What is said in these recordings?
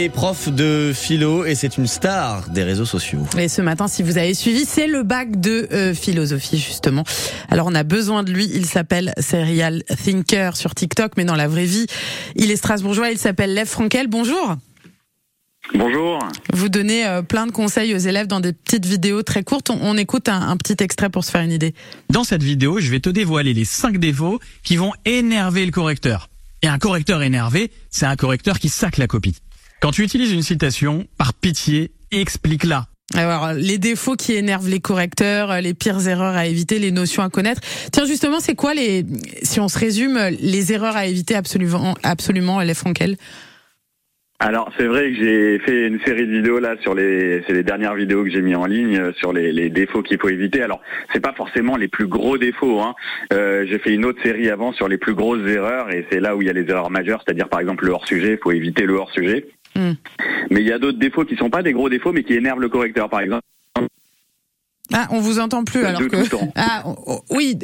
est prof de philo et c'est une star des réseaux sociaux. Et ce matin, si vous avez suivi, c'est le bac de euh, philosophie justement. Alors on a besoin de lui. Il s'appelle Serial Thinker sur TikTok, mais dans la vraie vie, il est strasbourgeois. Il s'appelle Lev Frankel. Bonjour. Bonjour. Vous donnez euh, plein de conseils aux élèves dans des petites vidéos très courtes. On, on écoute un, un, petit extrait pour se faire une idée. Dans cette vidéo, je vais te dévoiler les 5 défauts qui vont énerver le correcteur. Et un correcteur énervé, c'est un correcteur qui sac la copie. Quand tu utilises une citation, par pitié, explique-la. Alors, les défauts qui énervent les correcteurs, les pires erreurs à éviter, les notions à connaître. Tiens, justement, c'est quoi les, si on se résume, les erreurs à éviter absolument, absolument, les Frankel alors c'est vrai que j'ai fait une série de vidéos là sur les c'est les dernières vidéos que j'ai mis en ligne euh, sur les, les défauts qu'il faut éviter. Alors c'est pas forcément les plus gros défauts. Hein. Euh, j'ai fait une autre série avant sur les plus grosses erreurs et c'est là où il y a les erreurs majeures, c'est-à-dire par exemple le hors sujet. Il faut éviter le hors sujet. Mm. Mais il y a d'autres défauts qui sont pas des gros défauts mais qui énervent le correcteur. Par exemple ah, on vous entend plus alors que. Ah, oui,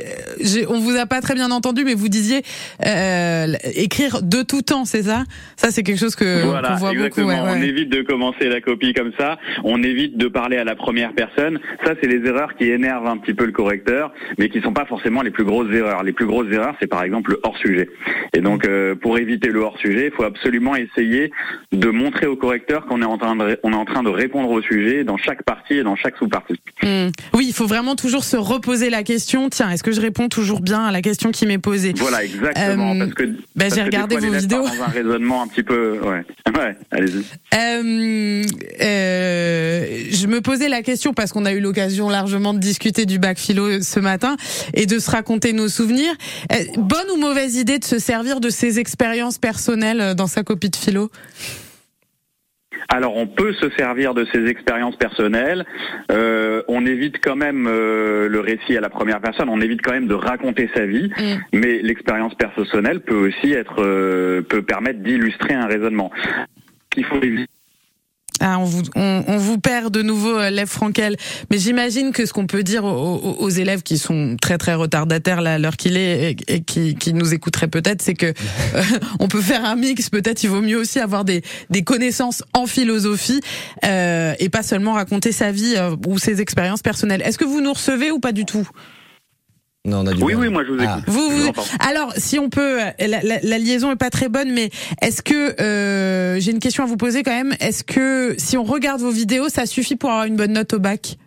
on vous a pas très bien entendu, mais vous disiez euh, écrire de tout temps, c'est ça? Ça, c'est quelque chose que voilà, voit exactement. beaucoup. On évite de commencer la copie comme ça. On évite de parler à la première personne. Ça, c'est les erreurs qui énervent un petit peu le correcteur, mais qui sont pas forcément les plus grosses erreurs. Les plus grosses erreurs, c'est par exemple le hors sujet. Et donc, euh, pour éviter le hors sujet, il faut absolument essayer de montrer au correcteur qu'on est en train de, on est en train de répondre au sujet dans chaque partie et dans chaque sous-partie. Mmh. Oui, il faut vraiment toujours se reposer la question. Tiens, est-ce que je réponds toujours bien à la question qui m'est posée Voilà, exactement. Euh, parce que bah, j'ai regardé vos vidéos. Dans un raisonnement un petit peu, ouais, ouais. Allez-y. Euh, euh, je me posais la question parce qu'on a eu l'occasion largement de discuter du bac philo ce matin et de se raconter nos souvenirs. Bonne ou mauvaise idée de se servir de ses expériences personnelles dans sa copie de philo? Alors on peut se servir de ses expériences personnelles. Euh, on évite quand même euh, le récit à la première personne. On évite quand même de raconter sa vie. Mm. Mais l'expérience personnelle peut aussi être euh, peut permettre d'illustrer un raisonnement. Il faut éviter ah, on vous, on, on, vous perd de nouveau, euh, Lev Frankel. Mais j'imagine que ce qu'on peut dire aux, aux, élèves qui sont très très retardataires là, à l'heure qu'il est et, et qui, qui, nous écouteraient peut-être, c'est que euh, on peut faire un mix. Peut-être il vaut mieux aussi avoir des, des connaissances en philosophie euh, et pas seulement raconter sa vie euh, ou ses expériences personnelles. Est-ce que vous nous recevez ou pas du tout? Non, on a oui, oui, moi je vous écoute. Ah. Vous, vous, alors, si on peut, la, la, la, liaison est pas très bonne, mais est-ce que euh, j'ai une question à vous poser quand même Est-ce que si on regarde vos vidéos, ça suffit pour avoir une bonne note au bac?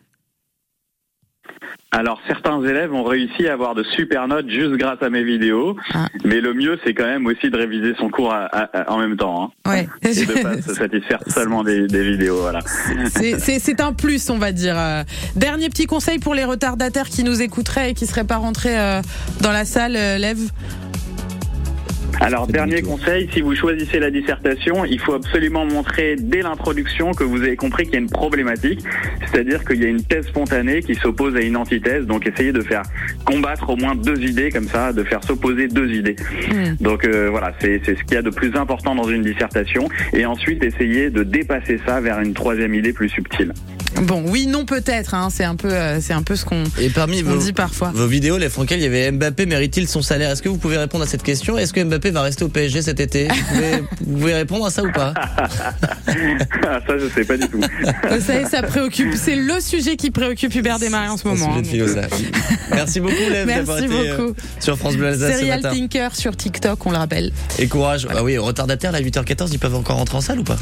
Alors certains élèves ont réussi à avoir de super notes juste grâce à mes vidéos, ah. mais le mieux c'est quand même aussi de réviser son cours à, à, en même temps. Hein. Ouais. Et de pas se satisfaire seulement des, des vidéos, voilà. C'est un plus, on va dire. Euh, dernier petit conseil pour les retardataires qui nous écouteraient et qui seraient pas rentrés euh, dans la salle, euh, Lève alors, dernier conseil, si vous choisissez la dissertation, il faut absolument montrer dès l'introduction que vous avez compris qu'il y a une problématique, c'est-à-dire qu'il y a une thèse spontanée qui s'oppose à une antithèse, donc essayez de faire combattre au moins deux idées comme ça, de faire s'opposer deux idées. Mmh. Donc euh, voilà, c'est ce qu'il y a de plus important dans une dissertation, et ensuite essayez de dépasser ça vers une troisième idée plus subtile. Bon, oui, non, peut-être. Hein, c'est un peu, euh, c'est un peu ce qu'on. Et parmi vos, dit parfois. Vos vidéos, les Frankel, il y avait Mbappé mérite-t-il son salaire? Est-ce que vous pouvez répondre à cette question? Est-ce que Mbappé va rester au PSG cet été? Vous pouvez, vous pouvez, répondre à ça ou pas? Ah, Ça, je sais pas du tout. Vous savez, ça préoccupe. C'est le sujet qui préoccupe Hubert Desmarais en ce moment. Sujet de philosophie. Merci beaucoup, Lev, d'avoir été beaucoup. sur France Bleu Alsace Serial ce matin. Thinker sur TikTok, on le rappelle. Et courage. Voilà. Ah oui, retardataire, à 8h14, ils peuvent encore rentrer en salle ou pas?